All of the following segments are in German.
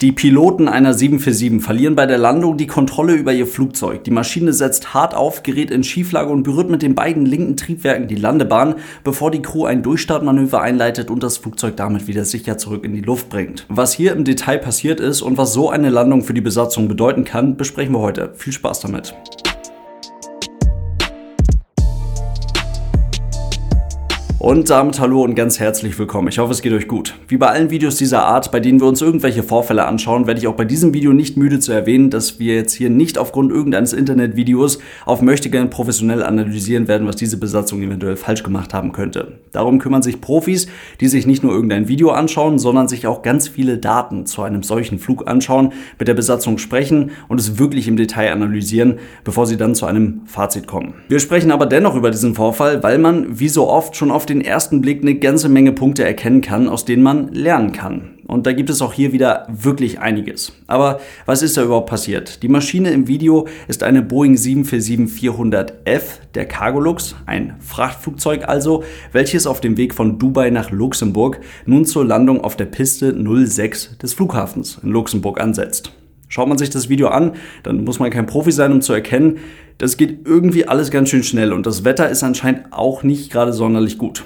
Die Piloten einer 747 verlieren bei der Landung die Kontrolle über ihr Flugzeug. Die Maschine setzt hart auf, gerät in Schieflage und berührt mit den beiden linken Triebwerken die Landebahn, bevor die Crew ein Durchstartmanöver einleitet und das Flugzeug damit wieder sicher zurück in die Luft bringt. Was hier im Detail passiert ist und was so eine Landung für die Besatzung bedeuten kann, besprechen wir heute. Viel Spaß damit. Und damit hallo und ganz herzlich willkommen. Ich hoffe, es geht euch gut. Wie bei allen Videos dieser Art, bei denen wir uns irgendwelche Vorfälle anschauen, werde ich auch bei diesem Video nicht müde zu erwähnen, dass wir jetzt hier nicht aufgrund irgendeines Internetvideos auf Möchtegern professionell analysieren werden, was diese Besatzung eventuell falsch gemacht haben könnte. Darum kümmern sich Profis, die sich nicht nur irgendein Video anschauen, sondern sich auch ganz viele Daten zu einem solchen Flug anschauen, mit der Besatzung sprechen und es wirklich im Detail analysieren, bevor sie dann zu einem Fazit kommen. Wir sprechen aber dennoch über diesen Vorfall, weil man, wie so oft, schon auf den ersten Blick eine ganze Menge Punkte erkennen kann, aus denen man lernen kann. Und da gibt es auch hier wieder wirklich einiges. Aber was ist da überhaupt passiert? Die Maschine im Video ist eine Boeing 747-400F, der Cargolux, ein Frachtflugzeug also, welches auf dem Weg von Dubai nach Luxemburg nun zur Landung auf der Piste 06 des Flughafens in Luxemburg ansetzt. Schaut man sich das Video an, dann muss man kein Profi sein, um zu erkennen, das geht irgendwie alles ganz schön schnell und das Wetter ist anscheinend auch nicht gerade sonderlich gut.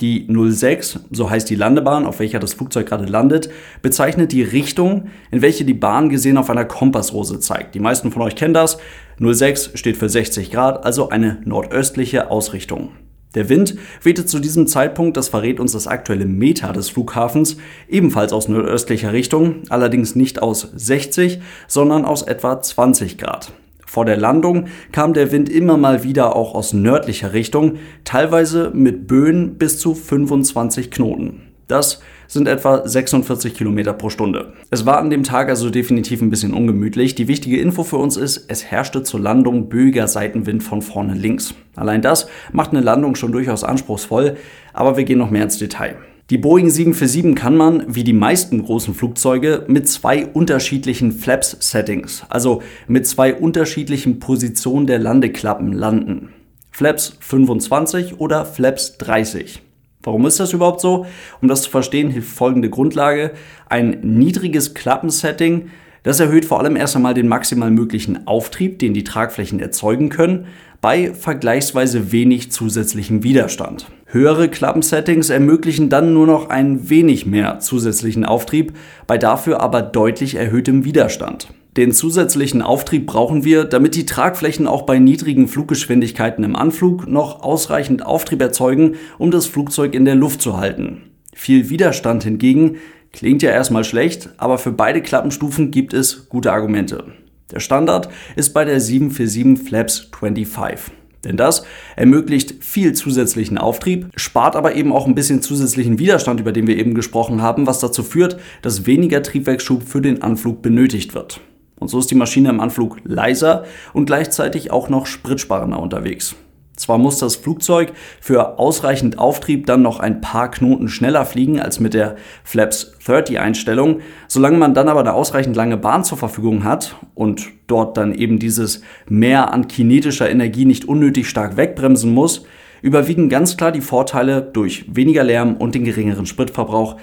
Die 06, so heißt die Landebahn, auf welcher das Flugzeug gerade landet, bezeichnet die Richtung, in welche die Bahn gesehen auf einer Kompassrose zeigt. Die meisten von euch kennen das. 06 steht für 60 Grad, also eine nordöstliche Ausrichtung. Der Wind wehte zu diesem Zeitpunkt, das verrät uns das aktuelle Meter des Flughafens, ebenfalls aus nordöstlicher Richtung, allerdings nicht aus 60, sondern aus etwa 20 Grad. Vor der Landung kam der Wind immer mal wieder auch aus nördlicher Richtung, teilweise mit Böen bis zu 25 Knoten. Das sind etwa 46 Kilometer pro Stunde. Es war an dem Tag also definitiv ein bisschen ungemütlich. Die wichtige Info für uns ist, es herrschte zur Landung böiger Seitenwind von vorne links. Allein das macht eine Landung schon durchaus anspruchsvoll, aber wir gehen noch mehr ins Detail. Die Boeing 747 kann man, wie die meisten großen Flugzeuge, mit zwei unterschiedlichen Flaps-Settings, also mit zwei unterschiedlichen Positionen der Landeklappen landen. Flaps 25 oder Flaps 30. Warum ist das überhaupt so? Um das zu verstehen, hilft folgende Grundlage. Ein niedriges Klappensetting, das erhöht vor allem erst einmal den maximal möglichen Auftrieb, den die Tragflächen erzeugen können, bei vergleichsweise wenig zusätzlichem Widerstand. Höhere Klappensettings ermöglichen dann nur noch ein wenig mehr zusätzlichen Auftrieb, bei dafür aber deutlich erhöhtem Widerstand. Den zusätzlichen Auftrieb brauchen wir, damit die Tragflächen auch bei niedrigen Fluggeschwindigkeiten im Anflug noch ausreichend Auftrieb erzeugen, um das Flugzeug in der Luft zu halten. Viel Widerstand hingegen klingt ja erstmal schlecht, aber für beide Klappenstufen gibt es gute Argumente. Der Standard ist bei der 747 Flaps 25. Denn das ermöglicht viel zusätzlichen Auftrieb, spart aber eben auch ein bisschen zusätzlichen Widerstand, über den wir eben gesprochen haben, was dazu führt, dass weniger Triebwerksschub für den Anflug benötigt wird. Und so ist die Maschine im Anflug leiser und gleichzeitig auch noch spritsparender unterwegs. Zwar muss das Flugzeug für ausreichend Auftrieb dann noch ein paar Knoten schneller fliegen als mit der Flaps 30 Einstellung, solange man dann aber eine ausreichend lange Bahn zur Verfügung hat und dort dann eben dieses Mehr an kinetischer Energie nicht unnötig stark wegbremsen muss, überwiegen ganz klar die Vorteile durch weniger Lärm und den geringeren Spritverbrauch,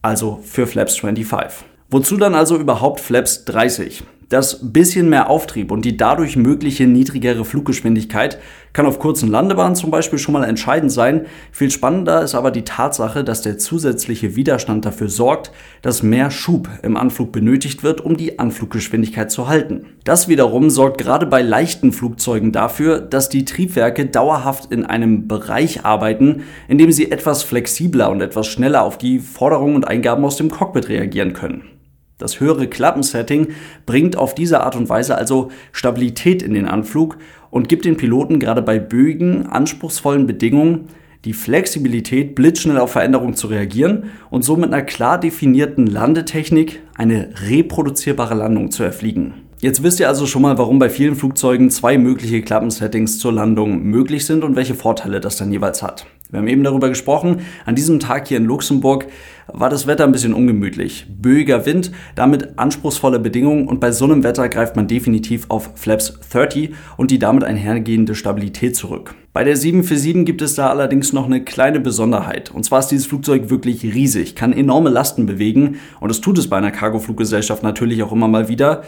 also für Flaps 25. Wozu dann also überhaupt Flaps 30? Das bisschen mehr Auftrieb und die dadurch mögliche niedrigere Fluggeschwindigkeit kann auf kurzen Landebahnen zum Beispiel schon mal entscheidend sein. Viel spannender ist aber die Tatsache, dass der zusätzliche Widerstand dafür sorgt, dass mehr Schub im Anflug benötigt wird, um die Anfluggeschwindigkeit zu halten. Das wiederum sorgt gerade bei leichten Flugzeugen dafür, dass die Triebwerke dauerhaft in einem Bereich arbeiten, in dem sie etwas flexibler und etwas schneller auf die Forderungen und Eingaben aus dem Cockpit reagieren können. Das höhere Klappensetting bringt auf diese Art und Weise also Stabilität in den Anflug und gibt den Piloten gerade bei böigen, anspruchsvollen Bedingungen die Flexibilität, blitzschnell auf Veränderungen zu reagieren und so mit einer klar definierten Landetechnik eine reproduzierbare Landung zu erfliegen. Jetzt wisst ihr also schon mal, warum bei vielen Flugzeugen zwei mögliche Klappensettings zur Landung möglich sind und welche Vorteile das dann jeweils hat. Wir haben eben darüber gesprochen, an diesem Tag hier in Luxemburg war das Wetter ein bisschen ungemütlich. Böiger Wind, damit anspruchsvolle Bedingungen und bei so einem Wetter greift man definitiv auf Flaps 30 und die damit einhergehende Stabilität zurück. Bei der 747 gibt es da allerdings noch eine kleine Besonderheit. Und zwar ist dieses Flugzeug wirklich riesig, kann enorme Lasten bewegen und das tut es bei einer Cargofluggesellschaft natürlich auch immer mal wieder.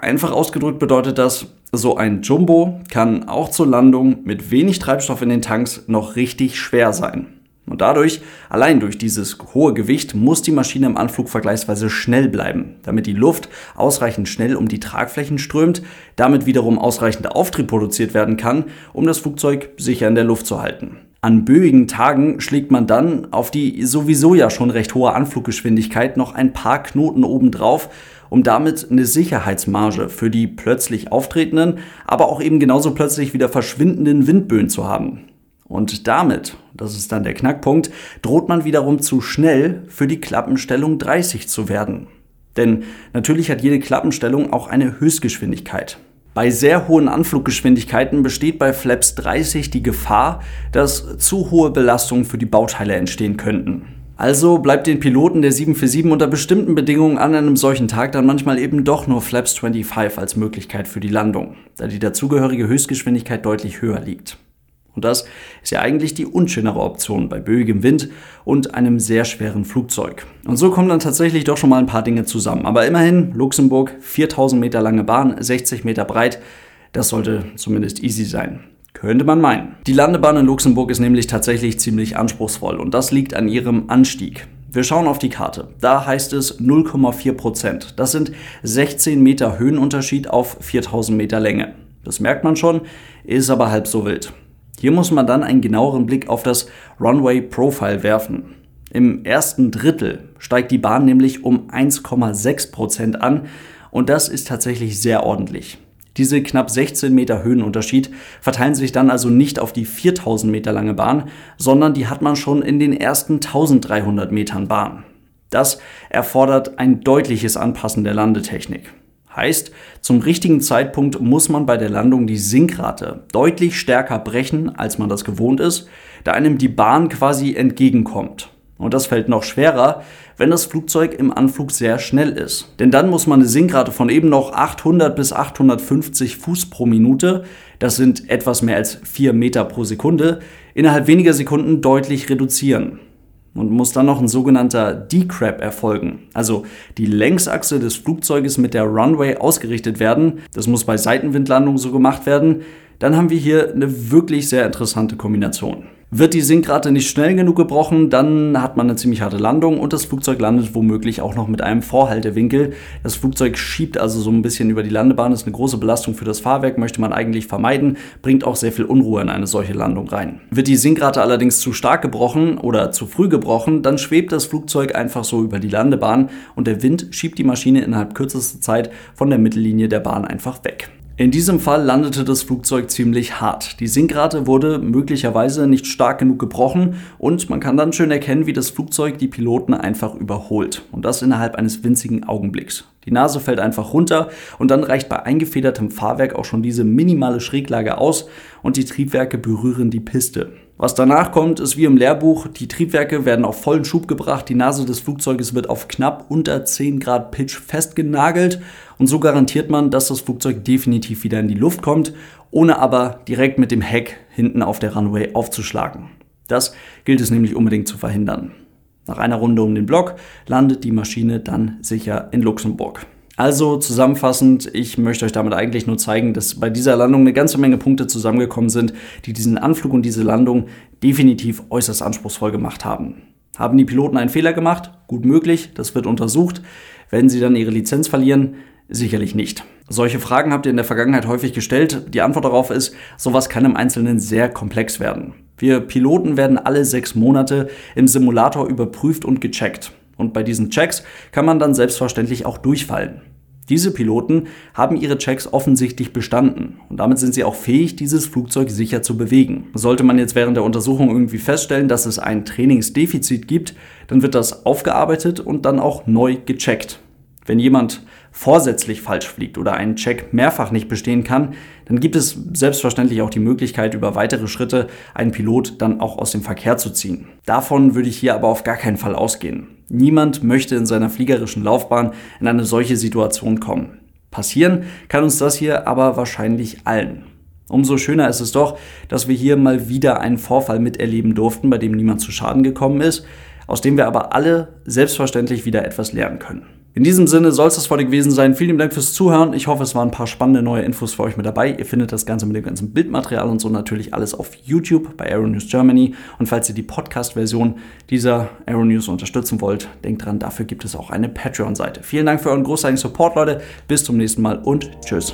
Einfach ausgedrückt bedeutet das, so ein Jumbo kann auch zur Landung mit wenig Treibstoff in den Tanks noch richtig schwer sein. Und dadurch, allein durch dieses hohe Gewicht, muss die Maschine im Anflug vergleichsweise schnell bleiben, damit die Luft ausreichend schnell um die Tragflächen strömt, damit wiederum ausreichend Auftrieb produziert werden kann, um das Flugzeug sicher in der Luft zu halten. An böigen Tagen schlägt man dann auf die sowieso ja schon recht hohe Anfluggeschwindigkeit noch ein paar Knoten obendrauf, um damit eine Sicherheitsmarge für die plötzlich auftretenden, aber auch eben genauso plötzlich wieder verschwindenden Windböen zu haben. Und damit, das ist dann der Knackpunkt, droht man wiederum zu schnell für die Klappenstellung 30 zu werden. Denn natürlich hat jede Klappenstellung auch eine Höchstgeschwindigkeit. Bei sehr hohen Anfluggeschwindigkeiten besteht bei Flaps 30 die Gefahr, dass zu hohe Belastungen für die Bauteile entstehen könnten. Also bleibt den Piloten der 747 unter bestimmten Bedingungen an einem solchen Tag dann manchmal eben doch nur Flaps 25 als Möglichkeit für die Landung, da die dazugehörige Höchstgeschwindigkeit deutlich höher liegt. Und das ist ja eigentlich die unschönere Option bei böigem Wind und einem sehr schweren Flugzeug. Und so kommen dann tatsächlich doch schon mal ein paar Dinge zusammen. Aber immerhin, Luxemburg, 4000 Meter lange Bahn, 60 Meter breit, das sollte zumindest easy sein. Könnte man meinen. Die Landebahn in Luxemburg ist nämlich tatsächlich ziemlich anspruchsvoll und das liegt an ihrem Anstieg. Wir schauen auf die Karte. Da heißt es 0,4 Prozent. Das sind 16 Meter Höhenunterschied auf 4000 Meter Länge. Das merkt man schon, ist aber halb so wild. Hier muss man dann einen genaueren Blick auf das Runway Profile werfen. Im ersten Drittel steigt die Bahn nämlich um 1,6 Prozent an und das ist tatsächlich sehr ordentlich. Diese knapp 16 Meter Höhenunterschied verteilen sich dann also nicht auf die 4000 Meter lange Bahn, sondern die hat man schon in den ersten 1300 Metern Bahn. Das erfordert ein deutliches Anpassen der Landetechnik. Heißt, zum richtigen Zeitpunkt muss man bei der Landung die Sinkrate deutlich stärker brechen, als man das gewohnt ist, da einem die Bahn quasi entgegenkommt. Und das fällt noch schwerer, wenn das Flugzeug im Anflug sehr schnell ist. Denn dann muss man eine Sinkrate von eben noch 800 bis 850 Fuß pro Minute, das sind etwas mehr als 4 Meter pro Sekunde, innerhalb weniger Sekunden deutlich reduzieren und muss dann noch ein sogenannter Decrab erfolgen. Also die Längsachse des Flugzeuges mit der Runway ausgerichtet werden. Das muss bei Seitenwindlandungen so gemacht werden. Dann haben wir hier eine wirklich sehr interessante Kombination. Wird die Sinkrate nicht schnell genug gebrochen, dann hat man eine ziemlich harte Landung und das Flugzeug landet womöglich auch noch mit einem Vorhaltewinkel. Das Flugzeug schiebt also so ein bisschen über die Landebahn, ist eine große Belastung für das Fahrwerk, möchte man eigentlich vermeiden, bringt auch sehr viel Unruhe in eine solche Landung rein. Wird die Sinkrate allerdings zu stark gebrochen oder zu früh gebrochen, dann schwebt das Flugzeug einfach so über die Landebahn und der Wind schiebt die Maschine innerhalb kürzester Zeit von der Mittellinie der Bahn einfach weg. In diesem Fall landete das Flugzeug ziemlich hart. Die Sinkrate wurde möglicherweise nicht stark genug gebrochen und man kann dann schön erkennen, wie das Flugzeug die Piloten einfach überholt. Und das innerhalb eines winzigen Augenblicks. Die Nase fällt einfach runter und dann reicht bei eingefedertem Fahrwerk auch schon diese minimale Schräglage aus und die Triebwerke berühren die Piste. Was danach kommt, ist wie im Lehrbuch, die Triebwerke werden auf vollen Schub gebracht, die Nase des Flugzeuges wird auf knapp unter 10 Grad Pitch festgenagelt und so garantiert man, dass das Flugzeug definitiv wieder in die Luft kommt, ohne aber direkt mit dem Heck hinten auf der Runway aufzuschlagen. Das gilt es nämlich unbedingt zu verhindern. Nach einer Runde um den Block landet die Maschine dann sicher in Luxemburg. Also zusammenfassend, ich möchte euch damit eigentlich nur zeigen, dass bei dieser Landung eine ganze Menge Punkte zusammengekommen sind, die diesen Anflug und diese Landung definitiv äußerst anspruchsvoll gemacht haben. Haben die Piloten einen Fehler gemacht? Gut möglich, das wird untersucht. Werden sie dann ihre Lizenz verlieren? Sicherlich nicht. Solche Fragen habt ihr in der Vergangenheit häufig gestellt. Die Antwort darauf ist, sowas kann im Einzelnen sehr komplex werden. Wir Piloten werden alle sechs Monate im Simulator überprüft und gecheckt. Und bei diesen Checks kann man dann selbstverständlich auch durchfallen. Diese Piloten haben ihre Checks offensichtlich bestanden und damit sind sie auch fähig, dieses Flugzeug sicher zu bewegen. Sollte man jetzt während der Untersuchung irgendwie feststellen, dass es ein Trainingsdefizit gibt, dann wird das aufgearbeitet und dann auch neu gecheckt. Wenn jemand vorsätzlich falsch fliegt oder einen Check mehrfach nicht bestehen kann, dann gibt es selbstverständlich auch die Möglichkeit, über weitere Schritte einen Pilot dann auch aus dem Verkehr zu ziehen. Davon würde ich hier aber auf gar keinen Fall ausgehen. Niemand möchte in seiner fliegerischen Laufbahn in eine solche Situation kommen. Passieren kann uns das hier aber wahrscheinlich allen. Umso schöner ist es doch, dass wir hier mal wieder einen Vorfall miterleben durften, bei dem niemand zu Schaden gekommen ist, aus dem wir aber alle selbstverständlich wieder etwas lernen können. In diesem Sinne soll es das heute gewesen sein. Vielen Dank fürs Zuhören. Ich hoffe, es waren ein paar spannende neue Infos für euch mit dabei. Ihr findet das Ganze mit dem ganzen Bildmaterial und so natürlich alles auf YouTube bei Aeronews Germany. Und falls ihr die Podcast-Version dieser Aeronews unterstützen wollt, denkt dran, dafür gibt es auch eine Patreon-Seite. Vielen Dank für euren großartigen Support, Leute. Bis zum nächsten Mal und tschüss.